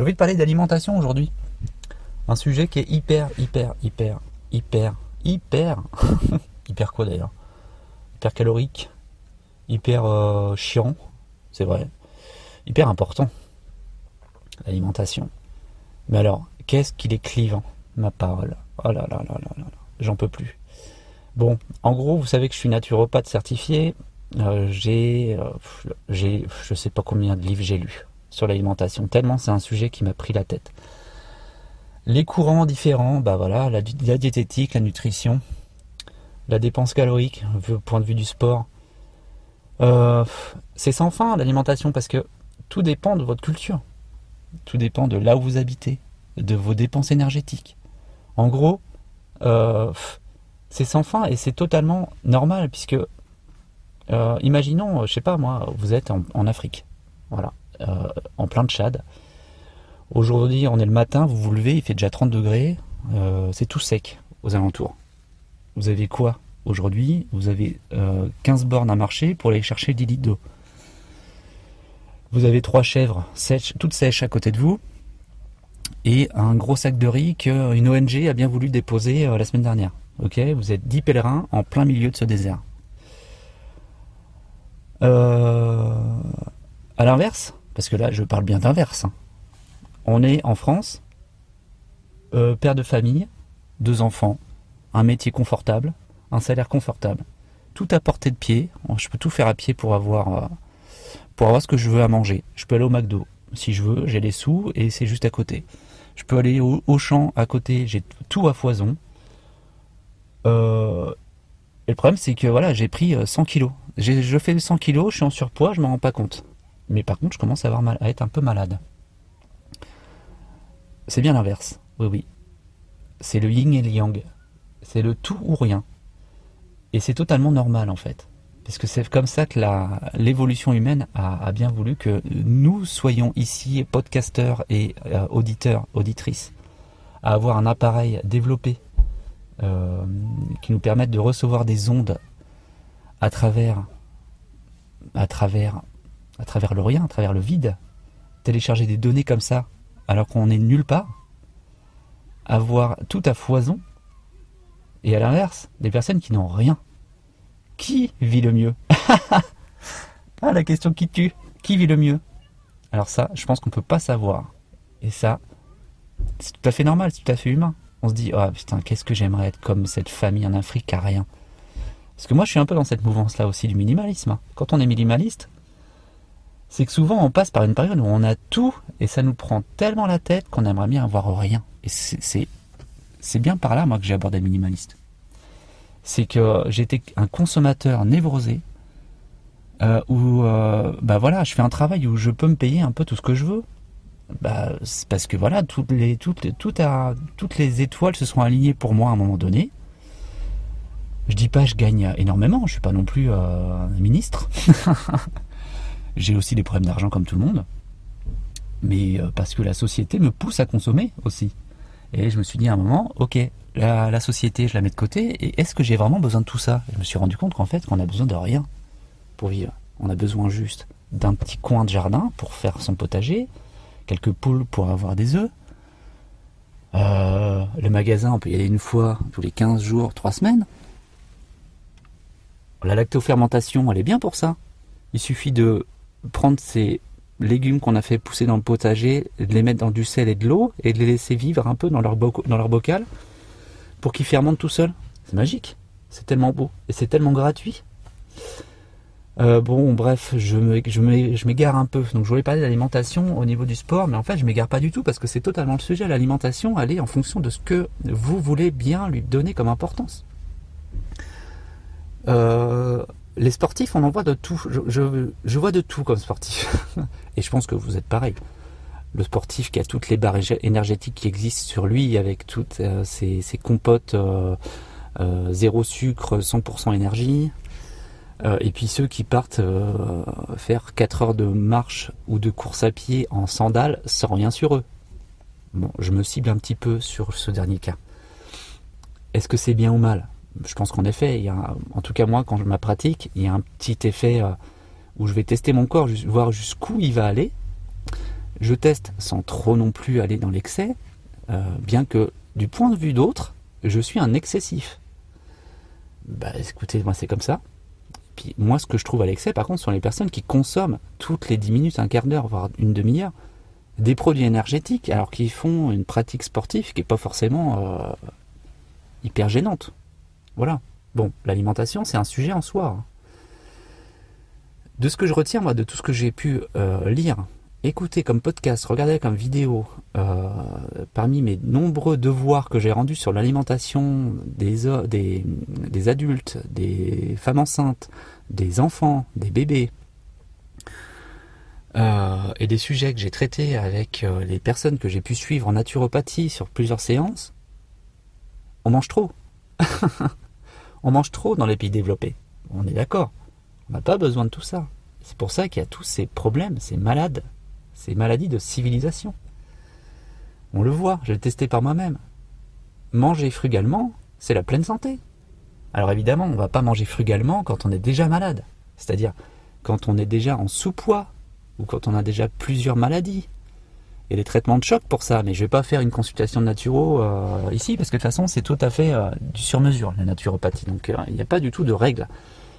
J'ai envie de parler d'alimentation aujourd'hui. Un sujet qui est hyper, hyper, hyper, hyper, hyper, hyper quoi d'ailleurs? Hyper calorique, hyper euh, chiant, c'est vrai, hyper important. L'alimentation. Mais alors, qu'est-ce qu'il est clivant, ma parole? Oh là là là là là, j'en peux plus. Bon, en gros, vous savez que je suis naturopathe certifié. Euh, j'ai, euh, j'ai, je sais pas combien de livres j'ai lu sur l'alimentation. Tellement c'est un sujet qui m'a pris la tête. Les courants différents, bah voilà, la, diététique, la nutrition, la dépense calorique, au point de vue du sport. Euh, c'est sans fin l'alimentation parce que tout dépend de votre culture. Tout dépend de là où vous habitez, de vos dépenses énergétiques. En gros, euh, c'est sans fin et c'est totalement normal puisque, euh, imaginons, je sais pas moi, vous êtes en, Afrique, voilà, en plein de Tchad. Aujourd'hui, on est le matin, vous vous levez, il fait déjà 30 degrés, euh, c'est tout sec aux alentours. Vous avez quoi aujourd'hui? Vous avez 15 euh, bornes à marcher pour aller chercher 10 litres d'eau. Vous avez trois chèvres sèches, toutes sèches à côté de vous et un gros sac de riz qu'une ONG a bien voulu déposer euh, la semaine dernière. Vous êtes 10 pèlerins en plein milieu de ce désert. à l'inverse, parce que là je parle bien d'inverse, hein, on est en France, euh, père de famille, deux enfants, un métier confortable, un salaire confortable, tout à portée de pied. Je peux tout faire à pied pour avoir, euh, pour avoir ce que je veux à manger. Je peux aller au McDo si je veux, j'ai les sous et c'est juste à côté. Je peux aller au, champ à côté, j'ai tout à foison. Euh, et le problème, c'est que voilà, j'ai pris 100 kilos. Je fais 100 kilos, je suis en surpoids, je m'en rends pas compte. Mais par contre, je commence à, avoir à être un peu malade. C'est bien l'inverse. Oui, oui. C'est le yin et le yang. C'est le tout ou rien. Et c'est totalement normal en fait. Parce que c'est comme ça que l'évolution humaine a, bien voulu que nous soyons ici podcasteurs et euh, auditeurs, auditrices, à avoir un appareil développé euh, qui nous permette de recevoir des ondes à travers, à travers, à travers le rien, à travers le vide, télécharger des données comme ça alors qu'on est nulle part, avoir tout à foison, et à l'inverse, des personnes qui n'ont rien. Qui vit le mieux? Ah, la question qui tue. Qui vit le mieux? Alors ça, je pense qu'on ne peut pas savoir. Et ça, c'est tout à fait normal, c'est tout à fait humain. On se dit, oh putain, qu'est-ce que j'aimerais être comme cette famille en Afrique à rien? Parce que moi, je suis un peu dans cette mouvance-là aussi du minimalisme. Quand on est minimaliste, c'est que souvent on passe par une période où on a tout et ça nous prend tellement la tête qu'on aimerait bien avoir rien. Et c'est, bien par là, moi, que j'ai abordé le minimaliste. C'est que j'étais un consommateur névrosé euh, où, euh, bah voilà, je fais un travail où je peux me payer un peu tout ce que je veux. Bah, parce que voilà, toutes les, toutes, toutes, les étoiles se sont alignées pour moi à un moment donné. Je dis pas je gagne énormément, je suis pas non plus euh, ministre. J'ai aussi des problèmes d'argent comme tout le monde. Mais euh, parce que la société me pousse à consommer aussi. Et je me suis dit à un moment, ok, la, société, je la mets de côté, et est-ce que j'ai vraiment besoin de tout ça? Je me suis rendu compte qu'en fait, qu'on a besoin de rien pour vivre. On a besoin juste d'un petit coin de jardin pour faire son potager, quelques poules pour avoir des œufs. Euh, le magasin, on peut y aller une fois tous les 15 jours, 3 semaines. La lactofermentation, elle est bien pour ça. Il suffit de prendre ces légumes qu'on a fait pousser dans le potager, de les mettre dans du sel et de l'eau et de les laisser vivre un peu dans leur, bocal pour qu'ils fermentent tout seuls. C'est magique. C'est tellement beau et c'est tellement gratuit. Euh, bon, bref, je m'égare un peu. Donc, je voulais parler d'alimentation au niveau du sport, mais en fait, je m'égare pas du tout parce que c'est totalement le sujet. L'alimentation, elle est en fonction de ce que vous voulez bien lui donner comme importance. Euh, les sportifs, on en voit de tout. Je, vois de tout comme sportif. Et je pense que vous êtes pareil. Le sportif qui a toutes les barres énergétiques qui existent sur lui, avec toutes euh, ses, compotes euh, euh, zéro sucre, 100% énergie. et puis ceux qui partent faire 4 heures de marche ou de course à pied en sandales sans rien sur eux. Bon, je me cible un petit peu sur ce dernier cas. Est-ce que c'est bien ou mal? Je pense qu'en effet, il y a, en tout cas moi, quand je ma pratique, il y a un petit effet euh, où je vais tester mon corps, voir jusqu'où il va aller. Je teste sans trop non plus aller dans l'excès, euh, bien que du point de vue d'autres, je suis un excessif. Bah écoutez, moi c'est comme ça. Puis moi ce que je trouve à l'excès par contre sont les personnes qui consomment toutes les 10 minutes, un quart d'heure, voire une demi-heure, des produits énergétiques alors qu'ils font une pratique sportive qui n'est pas forcément euh, hyper gênante. Voilà. Bon, l'alimentation c'est un sujet en soi. De ce que je retiens moi de tout ce que j'ai pu euh, lire écouter comme podcast, regarder comme vidéo, euh, parmi mes nombreux devoirs que j'ai rendus sur l'alimentation des, des, adultes, des femmes enceintes, des enfants, des bébés, euh, et des sujets que j'ai traités avec euh, les personnes que j'ai pu suivre en naturopathie sur plusieurs séances, on mange trop. on mange trop dans les pays développés. On est d'accord. On n'a pas besoin de tout ça. C'est pour ça qu'il y a tous ces problèmes, ces malades ces maladies de civilisation. On le voit, je l'ai testé par moi-même. Manger frugalement, c'est la pleine santé. Alors évidemment, on ne va pas manger frugalement quand on est déjà malade, c'est-à-dire quand on est déjà en sous-poids ou quand on a déjà plusieurs maladies. Des traitements de choc pour ça, mais je vais pas faire une consultation de naturo euh, ici parce que de toute façon c'est tout à fait euh, du sur-mesure la naturopathie. Donc euh, il n'y a pas du tout de règles.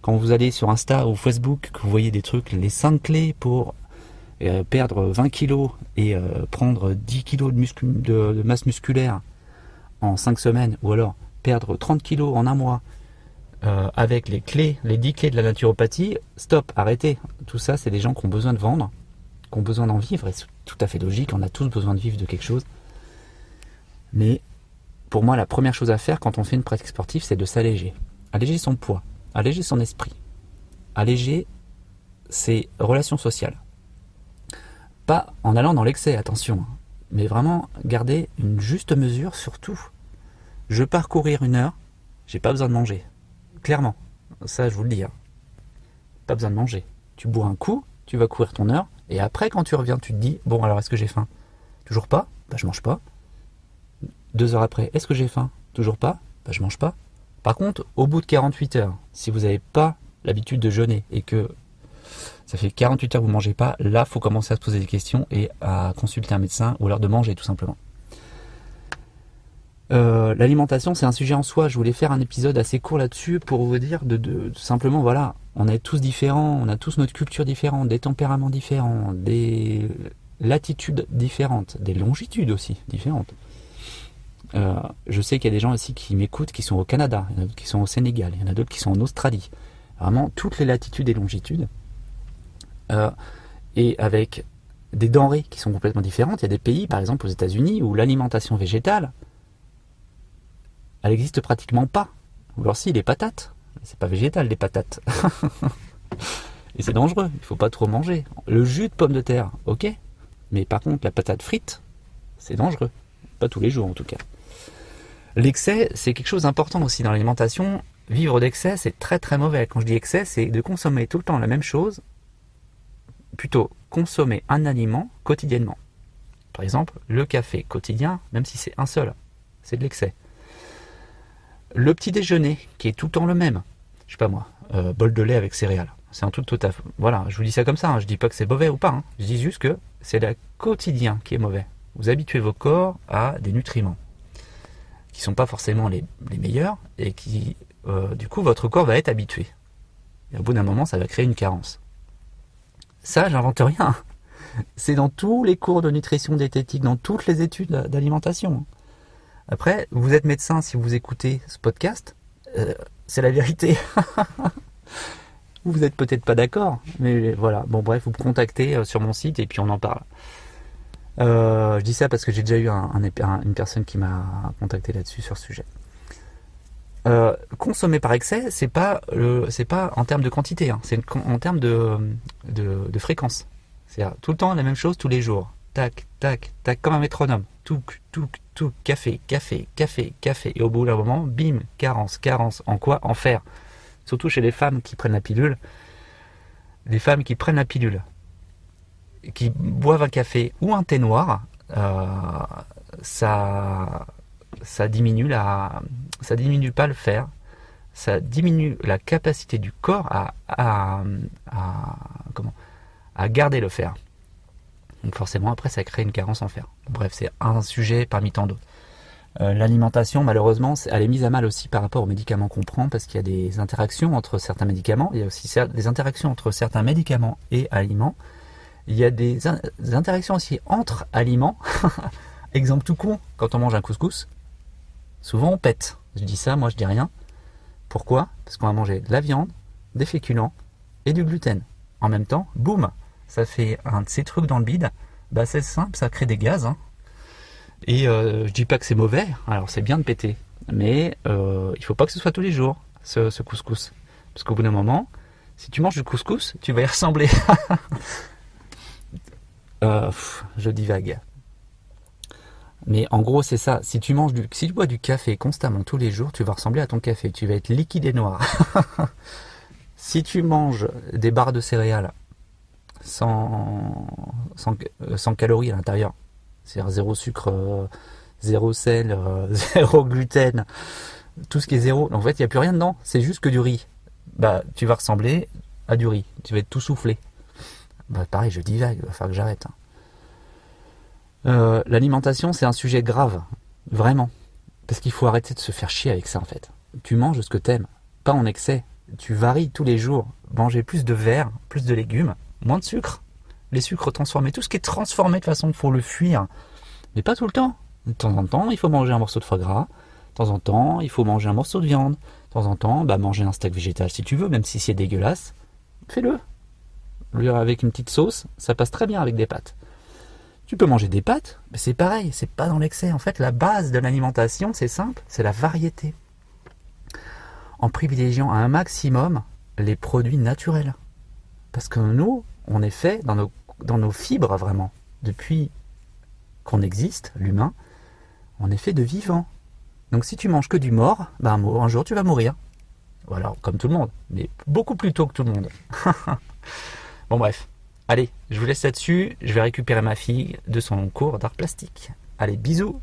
Quand vous allez sur Insta ou Facebook, que vous voyez des trucs, les 5 clés pour perdre 20 kilos et prendre 10 kilos de, masse musculaire en 5 semaines, ou alors perdre 30 kilos en un mois avec les clés, les 10 clés de la naturopathie, stop, arrêtez. Tout ça, c'est des gens qui ont besoin de vendre, qui ont besoin d'en vivre, et tout à fait logique, on a tous besoin de vivre de quelque chose. Mais pour moi, la première chose à faire quand on fait une pratique sportive, c'est de s'alléger. Alléger son poids, alléger son esprit, alléger ses relations sociales. Pas en allant dans l'excès, attention, hein. mais vraiment garder une juste mesure sur tout. Je pars courir une heure, j'ai pas besoin de manger. Clairement, ça je vous le dis. Hein. Pas besoin de manger. Tu bois un coup, tu vas courir ton heure, et après quand tu reviens, tu te dis bon alors est-ce que j'ai faim? Toujours pas? Bah je mange pas. Deux heures après, est-ce que j'ai faim? Toujours pas? Bah je mange pas. Par contre, au bout de 48 heures, si vous n'avez pas l'habitude de jeûner et que ça fait 48 heures que vous ne mangez pas, là, faut commencer à se poser des questions et à consulter un médecin ou alors de manger tout simplement. Euh, l'alimentation, c'est un sujet en soi. Je voulais faire un épisode assez court là-dessus pour vous dire de, simplement, voilà, on est tous différents, on a tous notre culture différente, des tempéraments différents, des latitudes différentes, des longitudes aussi différentes. Euh, je sais qu'il y a des gens aussi qui m'écoutent qui sont au Canada, qui sont au Sénégal, il y en a d'autres qui sont en Australie. Vraiment toutes les latitudes et longitudes. Euh, et avec des denrées qui sont complètement différentes. Il y a des pays, par exemple aux États-Unis, où l'alimentation végétale, elle n'existe pratiquement pas. Ou alors si, les patates. C'est pas végétal, les patates. et c'est dangereux, il faut pas trop manger. Le jus de pomme de terre, ok. Mais par contre, la patate frite, c'est dangereux. Pas tous les jours en tout cas. L'excès, c'est quelque chose d'important aussi dans l'alimentation. Vivre d'excès, c'est très très mauvais. Quand je dis excès, c'est de consommer tout le temps la même chose plutôt consommer un aliment quotidiennement. Par exemple, le café quotidien, même si c'est un seul, c'est de l'excès. Le petit déjeuner, qui est tout le temps le même, je sais pas moi, euh, bol de lait avec céréales. C'est un tout à. Voilà, je vous dis ça comme ça, hein. je dis pas que c'est mauvais ou pas, hein. je dis juste que c'est le quotidien qui est mauvais. Vous habituez vos corps à des nutriments qui sont pas forcément les, meilleurs et qui, euh, du coup, votre corps va être habitué. Et au bout d'un moment, ça va créer une carence. Ça, j'invente rien. C'est dans tous les cours de nutrition diététique, dans toutes les études d'alimentation. Après, vous êtes médecin si vous écoutez ce podcast, euh, c'est la vérité. vous n'êtes peut-être pas d'accord, mais voilà. Bon, bref, vous me contactez euh, sur mon site et puis on en parle. Euh, je dis ça parce que j'ai déjà eu une personne qui m'a contacté là-dessus sur ce sujet. Consommer par excès, c'est pas c'est pas en termes de quantité, hein. c'est en termes de, de, fréquence. C'est-à-dire tout le temps la même chose tous les jours. Tac, tac, tac, comme un métronome. Touc, touc, touc, café, café, café, café. Et au bout d'un moment, bim, carence, carence. En quoi En fer. Surtout chez les femmes qui prennent la pilule. Les femmes qui prennent la pilule, qui boivent un café ou un thé noir, euh, ça, ça diminue la, ça diminue pas le fer, ça diminue la capacité du corps à, à, comment, à garder le fer. Donc forcément, après, ça crée une carence en fer. Bref, c'est un sujet parmi tant d'autres. Euh, l'alimentation, malheureusement, elle est mise à mal aussi par rapport aux médicaments qu'on prend parce qu'il y a des interactions entre certains médicaments. Il y a aussi des interactions entre certains médicaments et aliments. Il y a des, des interactions aussi entre aliments. Exemple tout con, quand on mange un couscous, souvent on pète. Je dis ça, moi je dis rien. Pourquoi? Parce qu'on va manger de la viande, des féculents et du gluten. En même temps, boum, ça fait un de ces trucs dans le bide. Bah c'est simple, ça crée des gaz. Hein. Et euh, je dis pas que c'est mauvais, alors c'est bien de péter, mais euh, il faut pas que ce soit tous les jours, ce, couscous. Parce qu'au bout d'un moment, si tu manges du couscous, tu vas y ressembler. euh, je divague. Mais en gros, c'est ça. Si tu manges du, si tu bois du café constamment tous les jours, tu vas ressembler à ton café. Tu vas être liquide et noir. si tu manges des barres de céréales sans, sans, euh, calories à l'intérieur, c'est-à-dire zéro sucre, euh, zéro sel, euh, zéro gluten, tout ce qui est zéro. En fait, il n'y a plus rien dedans, c'est juste que du riz. Bah, tu vas ressembler à du riz, tu vas être tout soufflé. Bah, pareil, je divague, il va falloir que j'arrête. Hein. L'alimentation, c'est un sujet grave, vraiment. Parce qu'il faut arrêter de se faire chier avec ça, en fait. Tu manges ce que t'aimes, pas en excès. Tu varies tous les jours. Manger plus de verre, plus de légumes, moins de sucre les sucres transformés, tout ce qui est transformé de façon, il faut le fuir. Mais pas tout le temps. De temps en temps, il faut manger un morceau de foie gras. De temps en temps, il faut manger un morceau de viande. De temps en temps, bah, manger un steak végétal si tu veux, même si c'est dégueulasse. Fais-le. Avec une petite sauce, ça passe très bien avec des pâtes. Tu peux manger des pâtes, mais c'est pareil, c'est pas dans l'excès. En fait, la base de l'alimentation, c'est simple, c'est la variété. En privilégiant un maximum les produits naturels. Parce que nous, on est fait dans nos fibres vraiment. Depuis qu'on existe, l'humain, on est fait de vivant. Donc si tu manges que du mort, ben un jour tu vas mourir. Voilà, comme tout le monde, mais beaucoup plus tôt que tout le monde. bon bref, allez, je vous laisse là-dessus, je vais récupérer ma fille de son cours d'art plastique. Allez, bisous